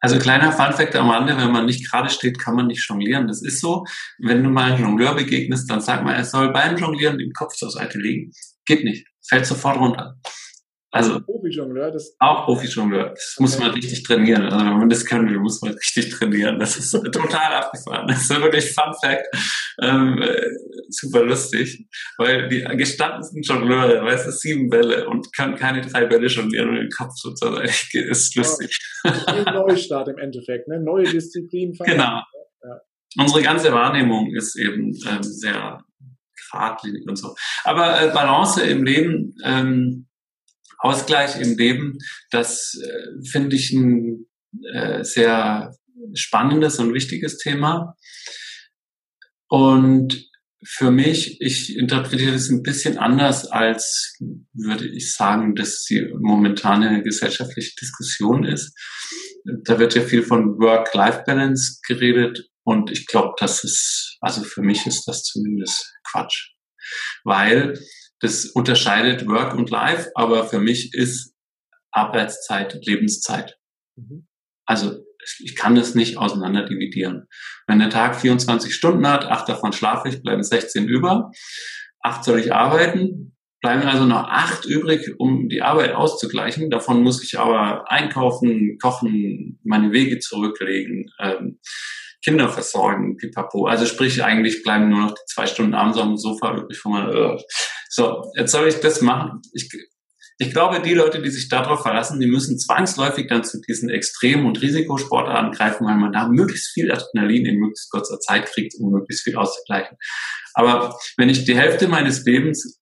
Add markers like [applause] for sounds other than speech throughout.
Also kleiner Funfact am Rande, wenn man nicht gerade steht, kann man nicht jonglieren. Das ist so. Wenn du mal einem Jongleur begegnest, dann sag mal, er soll beim Jonglieren den Kopf zur Seite legen. Geht nicht. Fällt sofort runter. Also Profi-Jongleur, das auch Profi-Jongleur. Das okay. muss man richtig trainieren. Also wenn man das kann, muss man richtig trainieren. Das ist [laughs] total abgefahren. Das ist wirklich Fun Fact. Ähm, äh, super lustig. Weil die gestandensten Jongleure, weißt du, sieben Bälle und können keine drei Bälle jonglieren und den Kopf sozusagen. [laughs] Ist lustig. Ein Neustart im Endeffekt, ne? Neue Disziplin. Genau. Ja. Unsere ganze Wahrnehmung ist eben ähm, sehr geradlinig und so. Aber äh, Balance im Leben, ähm, Ausgleich im Leben, das äh, finde ich ein äh, sehr spannendes und wichtiges Thema. Und für mich, ich interpretiere es ein bisschen anders, als würde ich sagen, dass die momentane gesellschaftliche Diskussion ist. Da wird ja viel von Work-Life-Balance geredet und ich glaube, das ist, also für mich ist das zumindest Quatsch. Weil das unterscheidet Work und Life, aber für mich ist Arbeitszeit Lebenszeit. Mhm. Also ich kann das nicht auseinander dividieren. Wenn der Tag 24 Stunden hat, acht davon schlafe ich, bleiben 16 über, acht soll ich arbeiten, bleiben also noch acht übrig, um die Arbeit auszugleichen. Davon muss ich aber einkaufen, kochen, meine Wege zurücklegen, ähm, Kinder versorgen, pipapo. Also sprich, eigentlich bleiben nur noch die zwei Stunden abends auf dem Sofa übrig, wo man, äh, so, jetzt soll ich das machen. Ich, ich glaube, die Leute, die sich darauf verlassen, die müssen zwangsläufig dann zu diesen Extrem- und Risikosportarten greifen, weil man da möglichst viel Adrenalin in möglichst kurzer Zeit kriegt, um möglichst viel auszugleichen. Aber wenn ich die Hälfte meines Lebens,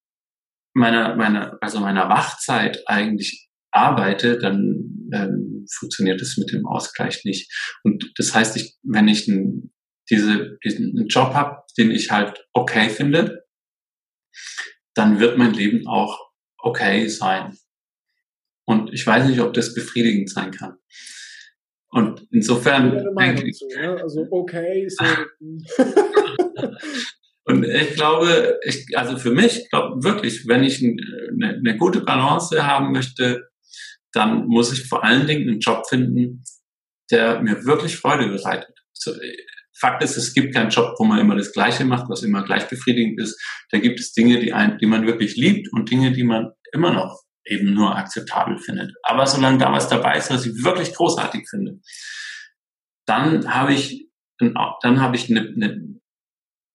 meiner, meiner, also meiner Wachzeit eigentlich arbeite, dann ähm, funktioniert es mit dem Ausgleich nicht. Und das heißt, ich, wenn ich einen, diese, diesen Job habe, den ich halt okay finde, dann wird mein Leben auch okay sein. Und ich weiß nicht, ob das befriedigend sein kann. Und insofern denke ich, ne? also okay. So. [laughs] [laughs] und ich glaube, ich, also für mich, glaube wirklich, wenn ich eine, eine gute Balance haben möchte, dann muss ich vor allen Dingen einen Job finden, der mir wirklich Freude bereitet. So, Fakt ist, es gibt keinen Job, wo man immer das Gleiche macht, was immer gleich befriedigend ist. Da gibt es Dinge, die, ein, die man wirklich liebt und Dinge, die man immer noch eben nur akzeptabel findet. Aber solange da was dabei ist, was ich wirklich großartig finde, dann habe ich, dann habe ich eine, eine,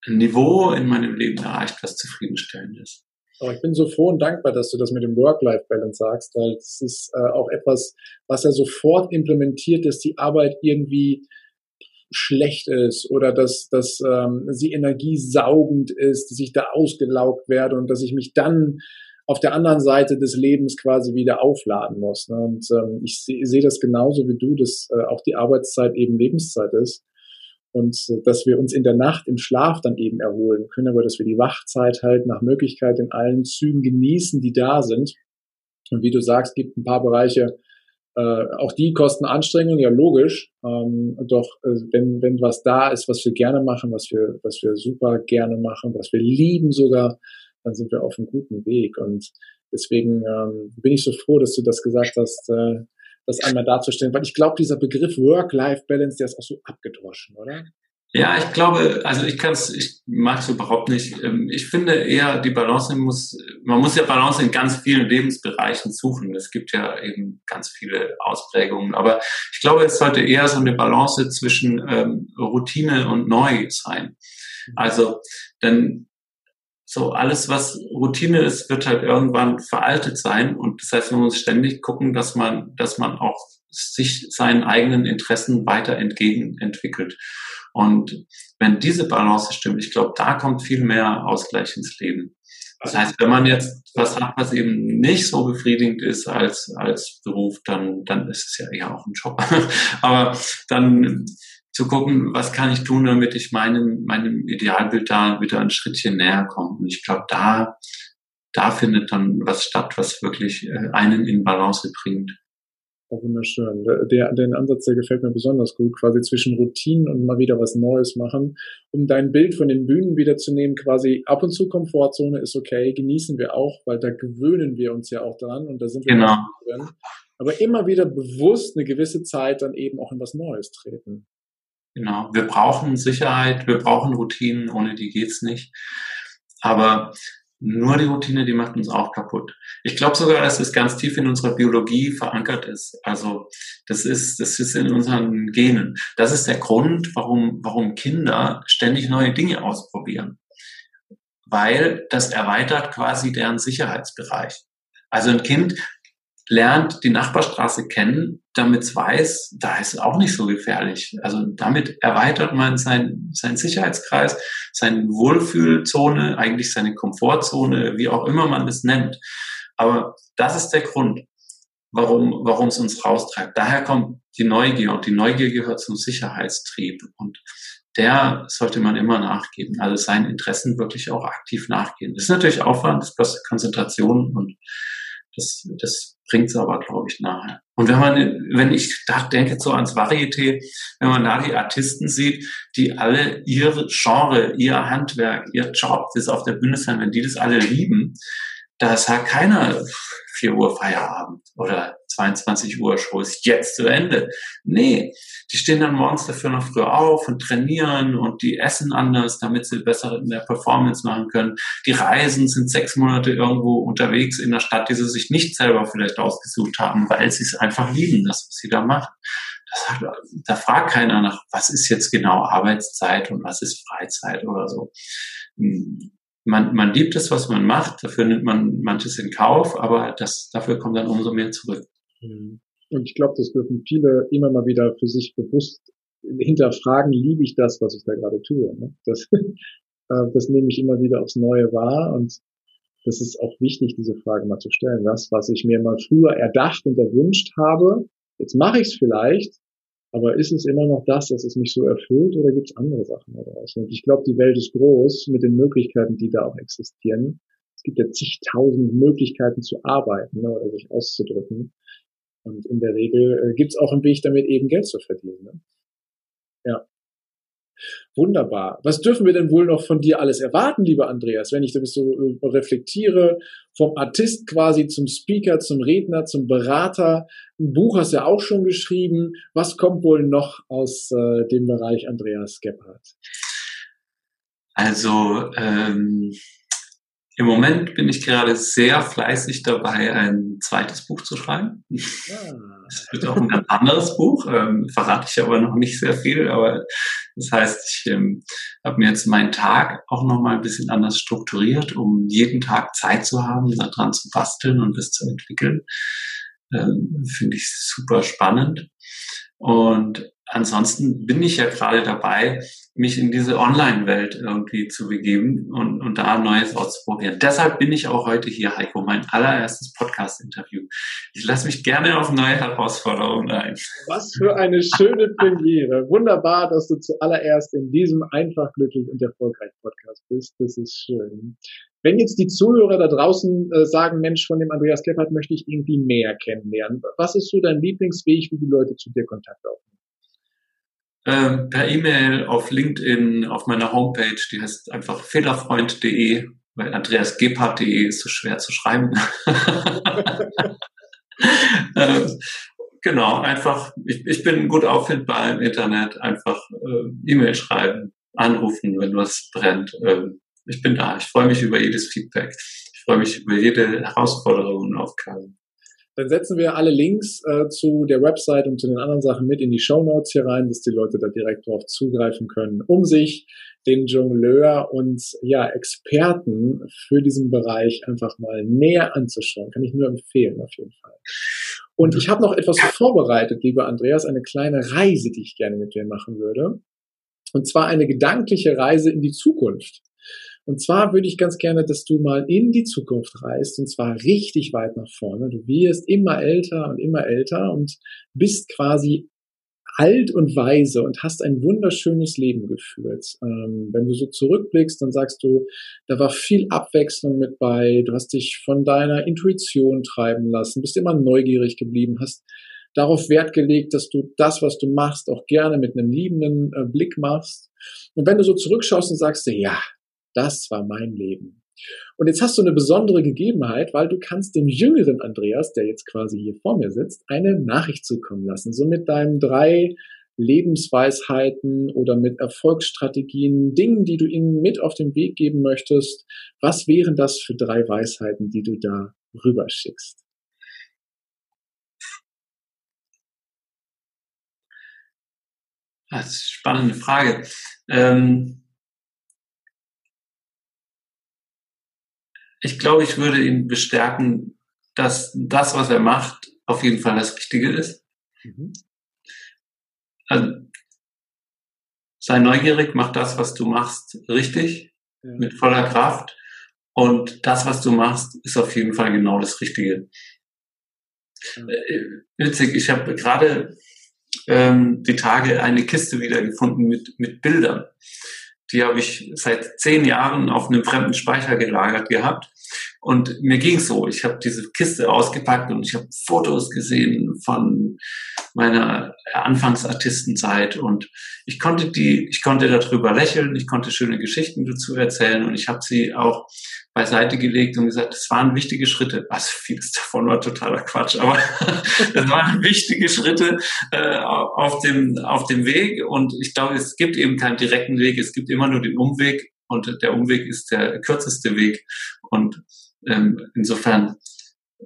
ein Niveau in meinem Leben erreicht, was zufriedenstellend ist. Aber ich bin so froh und dankbar, dass du das mit dem Work-Life-Balance sagst, weil es ist äh, auch etwas, was ja sofort implementiert, dass die Arbeit irgendwie schlecht ist oder dass, dass ähm, sie energiesaugend ist, dass ich da ausgelaugt werde und dass ich mich dann auf der anderen Seite des Lebens quasi wieder aufladen muss. Ne? Und ähm, ich sehe seh das genauso wie du, dass äh, auch die Arbeitszeit eben Lebenszeit ist und äh, dass wir uns in der Nacht im Schlaf dann eben erholen können, aber dass wir die Wachzeit halt nach Möglichkeit in allen Zügen genießen, die da sind. Und wie du sagst, gibt ein paar Bereiche, äh, auch die kosten Anstrengung, ja logisch. Ähm, doch äh, wenn, wenn was da ist, was wir gerne machen, was wir, was wir super gerne machen, was wir lieben sogar, dann sind wir auf einem guten Weg. Und deswegen ähm, bin ich so froh, dass du das gesagt hast, äh, das einmal darzustellen. Weil ich glaube, dieser Begriff Work-Life-Balance, der ist auch so abgedroschen, oder? Ja, ich glaube, also ich kann es, ich mag es überhaupt nicht. Ähm, ich finde eher, die Balance muss, man muss ja Balance in ganz vielen Lebensbereichen suchen. Es gibt ja eben ganz viele Ausprägungen. Aber ich glaube, es sollte eher so eine Balance zwischen ähm, Routine und Neu sein. Also, denn so alles, was Routine ist, wird halt irgendwann veraltet sein. Und das heißt, man muss ständig gucken, dass man, dass man auch sich seinen eigenen Interessen weiter entgegenentwickelt. Und wenn diese Balance stimmt, ich glaube, da kommt viel mehr Ausgleich ins Leben. Das heißt, wenn man jetzt was hat, was eben nicht so befriedigend ist als, als Beruf, dann, dann ist es ja eher auch ein Job. [laughs] Aber dann zu gucken, was kann ich tun, damit ich meinem, meinem Idealbild da wieder ein Schrittchen näher komme. Und ich glaube, da, da findet dann was statt, was wirklich äh, einen in Balance bringt. Oh, wunderschön. Der, der Ansatz, der gefällt mir besonders gut, quasi zwischen Routinen und mal wieder was Neues machen, um dein Bild von den Bühnen wiederzunehmen, quasi ab und zu Komfortzone ist okay, genießen wir auch, weil da gewöhnen wir uns ja auch dran und da sind wir genau. drin. Aber immer wieder bewusst eine gewisse Zeit dann eben auch in was Neues treten. Genau. Wir brauchen Sicherheit, wir brauchen Routinen, ohne die geht's nicht. Aber nur die Routine, die macht uns auch kaputt. Ich glaube sogar, dass es ganz tief in unserer Biologie verankert ist. Also das ist, das ist in unseren Genen. Das ist der Grund, warum, warum Kinder ständig neue Dinge ausprobieren. Weil das erweitert quasi deren Sicherheitsbereich. Also ein Kind lernt die Nachbarstraße kennen, damit es weiß, da ist es auch nicht so gefährlich. Also damit erweitert man sein, sein Sicherheitskreis, seine Wohlfühlzone, eigentlich seine Komfortzone, wie auch immer man das nennt. Aber das ist der Grund, warum, warum es uns raustreibt. Daher kommt die Neugier und die Neugier gehört zum Sicherheitstrieb und der sollte man immer nachgeben, also seinen Interessen wirklich auch aktiv nachgehen. Das ist natürlich Aufwand, das kostet Konzentration und das, das bringt es aber, glaube ich, nachher. Und wenn man, wenn ich da denke so ans Varieté, wenn man da die Artisten sieht, die alle ihre Genre, ihr Handwerk, ihr Job, das auf der Bühne sein, wenn die das alle lieben, da sagt keiner 4 Uhr Feierabend oder 22 Uhr Show ist jetzt zu Ende. Nee, die stehen dann morgens dafür noch früher auf und trainieren und die essen anders, damit sie besser in der Performance machen können. Die Reisen sind sechs Monate irgendwo unterwegs in der Stadt, die sie sich nicht selber vielleicht ausgesucht haben, weil sie es einfach lieben, das, was sie da machen. Hat, da fragt keiner nach, was ist jetzt genau Arbeitszeit und was ist Freizeit oder so man, man liebt es, was man macht, dafür nimmt man manches in Kauf, aber das, dafür kommt dann umso mehr zurück. Mhm. Und ich glaube, das dürfen viele immer mal wieder für sich bewusst hinterfragen, liebe ich das, was ich da gerade tue. Ne? Das, [laughs] äh, das nehme ich immer wieder aufs Neue wahr und das ist auch wichtig, diese Frage mal zu stellen. Das, was ich mir mal früher erdacht und erwünscht habe, jetzt mache ich es vielleicht, aber ist es immer noch das, dass es mich so erfüllt oder gibt es andere Sachen daraus? Und ich glaube, die Welt ist groß mit den Möglichkeiten, die da auch existieren. Es gibt ja zigtausend Möglichkeiten zu arbeiten ne, oder sich auszudrücken. Und in der Regel äh, gibt es auch einen Weg, damit eben Geld zu verdienen. Ne? Ja. Wunderbar. Was dürfen wir denn wohl noch von dir alles erwarten, lieber Andreas, wenn ich das so äh, reflektiere, vom Artist quasi zum Speaker, zum Redner, zum Berater. Ein Buch hast du ja auch schon geschrieben. Was kommt wohl noch aus äh, dem Bereich Andreas Gebhardt? Also ähm, im Moment bin ich gerade sehr fleißig dabei, ein zweites Buch zu schreiben. Ah. Es wird auch ein ganz anderes Buch, ähm, verrate ich aber noch nicht sehr viel. Aber das heißt, ich ähm, habe mir jetzt meinen Tag auch noch mal ein bisschen anders strukturiert, um jeden Tag Zeit zu haben, daran zu basteln und das zu entwickeln. Ähm, Finde ich super spannend. Und ansonsten bin ich ja gerade dabei, mich in diese Online-Welt irgendwie zu begeben und, und da Neues auszuprobieren. Deshalb bin ich auch heute hier, Heiko, mein allererstes Podcast-Interview. Ich lasse mich gerne auf neue Herausforderungen ein. Was für eine schöne Premiere. Wunderbar, dass du zuallererst in diesem einfach glücklich und erfolgreich Podcast bist. Das ist schön. Wenn jetzt die Zuhörer da draußen äh, sagen, Mensch, von dem Andreas Keppert möchte ich irgendwie mehr kennenlernen. Was ist so dein Lieblingsweg, wie die Leute zu dir Kontakt aufnehmen? Ähm, per E-Mail, auf LinkedIn, auf meiner Homepage, die heißt einfach fehlerfreund.de, weil andreasgebhardt.de ist so schwer zu schreiben. [laughs] äh, genau, einfach, ich, ich bin gut auffindbar im Internet, einfach äh, E-Mail schreiben, anrufen, wenn was brennt. Äh, ich bin da, ich freue mich über jedes Feedback. Ich freue mich über jede Herausforderung und Aufgabe. Dann setzen wir alle Links äh, zu der Website und zu den anderen Sachen mit in die Show Notes hier rein, dass die Leute da direkt drauf zugreifen können, um sich den Jongleur und ja Experten für diesen Bereich einfach mal näher anzuschauen. Kann ich nur empfehlen auf jeden Fall. Und ich habe noch etwas vorbereitet, lieber Andreas, eine kleine Reise, die ich gerne mit dir machen würde. Und zwar eine gedankliche Reise in die Zukunft. Und zwar würde ich ganz gerne, dass du mal in die Zukunft reist, und zwar richtig weit nach vorne. Du wirst immer älter und immer älter und bist quasi alt und weise und hast ein wunderschönes Leben geführt. Ähm, wenn du so zurückblickst, dann sagst du, da war viel Abwechslung mit bei, du hast dich von deiner Intuition treiben lassen, bist immer neugierig geblieben, hast darauf Wert gelegt, dass du das, was du machst, auch gerne mit einem liebenden äh, Blick machst. Und wenn du so zurückschaust und sagst, ja, das war mein Leben. Und jetzt hast du eine besondere Gegebenheit, weil du kannst dem jüngeren Andreas, der jetzt quasi hier vor mir sitzt, eine Nachricht zukommen lassen. So mit deinen drei Lebensweisheiten oder mit Erfolgsstrategien, Dingen, die du ihnen mit auf den Weg geben möchtest. Was wären das für drei Weisheiten, die du da rüberschickst? Das ist eine spannende Frage. Ähm ich glaube, ich würde ihn bestärken, dass das, was er macht, auf jeden Fall das Richtige ist. Mhm. Also, sei neugierig, mach das, was du machst, richtig, ja. mit voller Kraft. Und das, was du machst, ist auf jeden Fall genau das Richtige. Ja. Äh, witzig, ich habe gerade ähm, die Tage eine Kiste wiedergefunden mit, mit Bildern. Die habe ich seit zehn Jahren auf einem fremden Speicher gelagert gehabt. Und mir ging so. Ich habe diese Kiste ausgepackt und ich habe Fotos gesehen von meiner Anfangsartistenzeit und ich konnte die, ich konnte darüber lächeln, ich konnte schöne Geschichten dazu erzählen und ich habe sie auch beiseite gelegt und gesagt, das waren wichtige Schritte. Was vieles davon war totaler Quatsch, aber [laughs] das waren wichtige Schritte äh, auf dem auf dem Weg. Und ich glaube, es gibt eben keinen direkten Weg, es gibt immer nur den Umweg. Und der Umweg ist der kürzeste Weg. Und ähm, insofern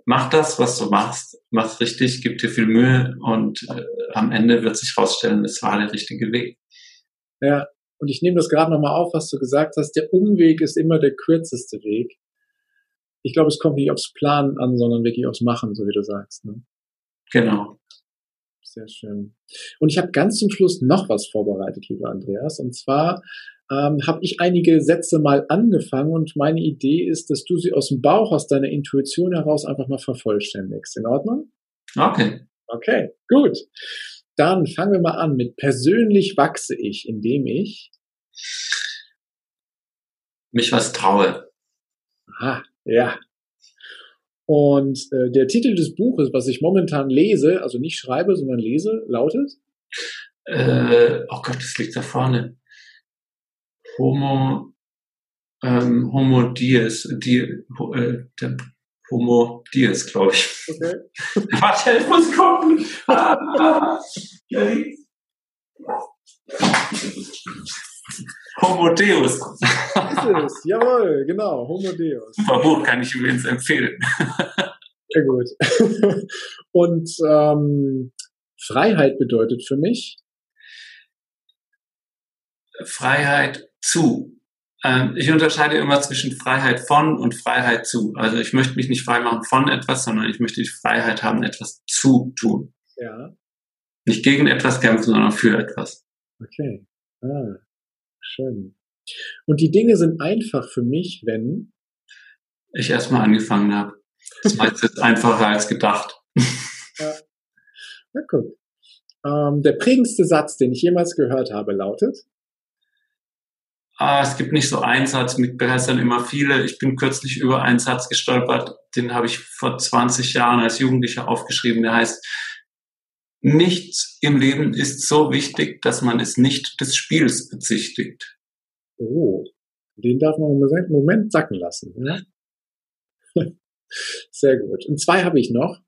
mach das, was du machst, mach's richtig, gib dir viel Mühe. Und äh, am Ende wird sich herausstellen, es war der richtige Weg. Ja, und ich nehme das gerade nochmal auf, was du gesagt hast. Der Umweg ist immer der kürzeste Weg. Ich glaube, es kommt nicht aufs Planen an, sondern wirklich aufs Machen, so wie du sagst. Ne? Genau. Sehr schön. Und ich habe ganz zum Schluss noch was vorbereitet, lieber Andreas. Und zwar ähm, habe ich einige Sätze mal angefangen und meine Idee ist, dass du sie aus dem Bauch, aus deiner Intuition heraus einfach mal vervollständigst. In Ordnung? Okay. Okay, gut. Dann fangen wir mal an mit persönlich wachse ich, indem ich mich was traue. Aha, ja. Und äh, der Titel des Buches, was ich momentan lese, also nicht schreibe, sondern lese, lautet? Äh, oh Gott, das liegt da vorne. Homo, ähm, Homo Dies, die, äh, der Homo Dies, glaube ich. Okay. [laughs] Warte, ich muss gucken. Homo Deus. Ist jawohl, genau, Homo Deus. Super Buch, kann ich übrigens empfehlen. Sehr gut. [laughs] Und ähm, Freiheit bedeutet für mich? Freiheit zu. Ähm, ich unterscheide immer zwischen Freiheit von und Freiheit zu. Also ich möchte mich nicht frei machen von etwas, sondern ich möchte die Freiheit haben, etwas zu tun. Ja. Nicht gegen etwas kämpfen, sondern für etwas. Okay. Ah, schön. Und die Dinge sind einfach für mich, wenn ich erstmal angefangen habe. Das war jetzt [laughs] einfacher als gedacht. Ja. Na guck. Ähm, der prägendste Satz, den ich jemals gehört habe, lautet? Ah, es gibt nicht so einen Satz, mit begeistern immer viele. Ich bin kürzlich über einen Satz gestolpert, den habe ich vor 20 Jahren als Jugendlicher aufgeschrieben, der heißt, nichts im Leben ist so wichtig, dass man es nicht des Spiels bezichtigt. Oh, den darf man einen Moment sacken lassen. Ne? [laughs] Sehr gut. Und zwei habe ich noch.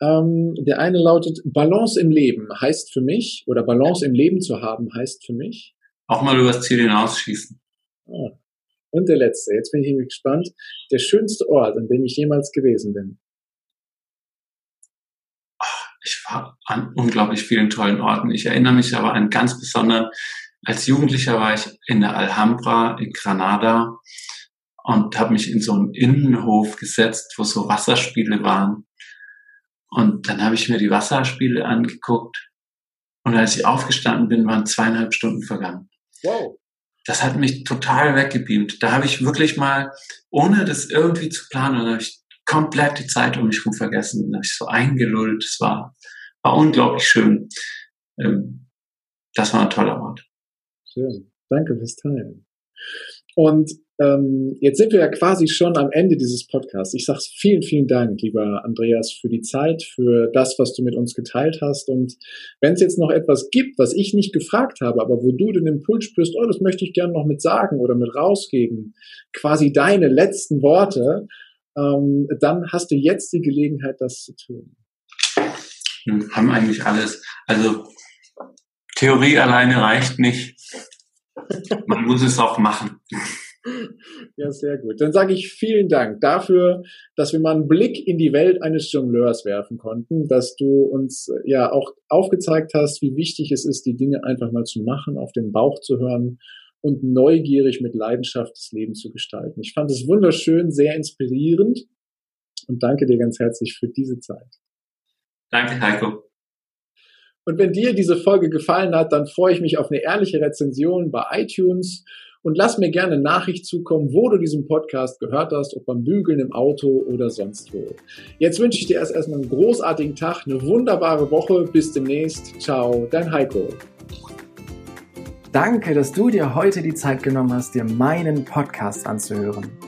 Ähm, der eine lautet, Balance im Leben heißt für mich, oder Balance im Leben zu haben heißt für mich, auch mal übers Ziel hinausschießen. Ah. Und der letzte, jetzt bin ich nämlich gespannt. Der schönste Ort, an dem ich jemals gewesen bin. Ich war an unglaublich vielen tollen Orten. Ich erinnere mich aber an ganz besonderen. Als Jugendlicher war ich in der Alhambra in Granada und habe mich in so einen Innenhof gesetzt, wo so Wasserspiele waren. Und dann habe ich mir die Wasserspiele angeguckt. Und als ich aufgestanden bin, waren zweieinhalb Stunden vergangen. Wow. Das hat mich total weggebeamt. Da habe ich wirklich mal, ohne das irgendwie zu planen, habe ich komplett die Zeit um mich herum vergessen. Da habe ich so eingelullt. Es war, war unglaublich schön. Ähm, das war ein toller Ort. Schön. Danke fürs Teilen. Und ähm, jetzt sind wir ja quasi schon am Ende dieses Podcasts. Ich sage vielen, vielen Dank, lieber Andreas, für die Zeit, für das, was du mit uns geteilt hast. Und wenn es jetzt noch etwas gibt, was ich nicht gefragt habe, aber wo du den Impuls spürst, oh, das möchte ich gerne noch mit sagen oder mit rausgeben, quasi deine letzten Worte, ähm, dann hast du jetzt die Gelegenheit, das zu tun. Wir haben eigentlich alles. Also Theorie alleine reicht nicht. Man muss es auch machen. Ja, sehr gut. Dann sage ich vielen Dank dafür, dass wir mal einen Blick in die Welt eines Jongleurs werfen konnten, dass du uns äh, ja auch aufgezeigt hast, wie wichtig es ist, die Dinge einfach mal zu machen, auf den Bauch zu hören und neugierig mit Leidenschaft das Leben zu gestalten. Ich fand es wunderschön, sehr inspirierend und danke dir ganz herzlich für diese Zeit. Danke, Heiko. Und wenn dir diese Folge gefallen hat, dann freue ich mich auf eine ehrliche Rezension bei iTunes und lass mir gerne Nachricht zukommen, wo du diesen Podcast gehört hast, ob beim Bügeln im Auto oder sonst wo. Jetzt wünsche ich dir erst erstmal einen großartigen Tag, eine wunderbare Woche. Bis demnächst. Ciao, dein Heiko. Danke, dass du dir heute die Zeit genommen hast, dir meinen Podcast anzuhören.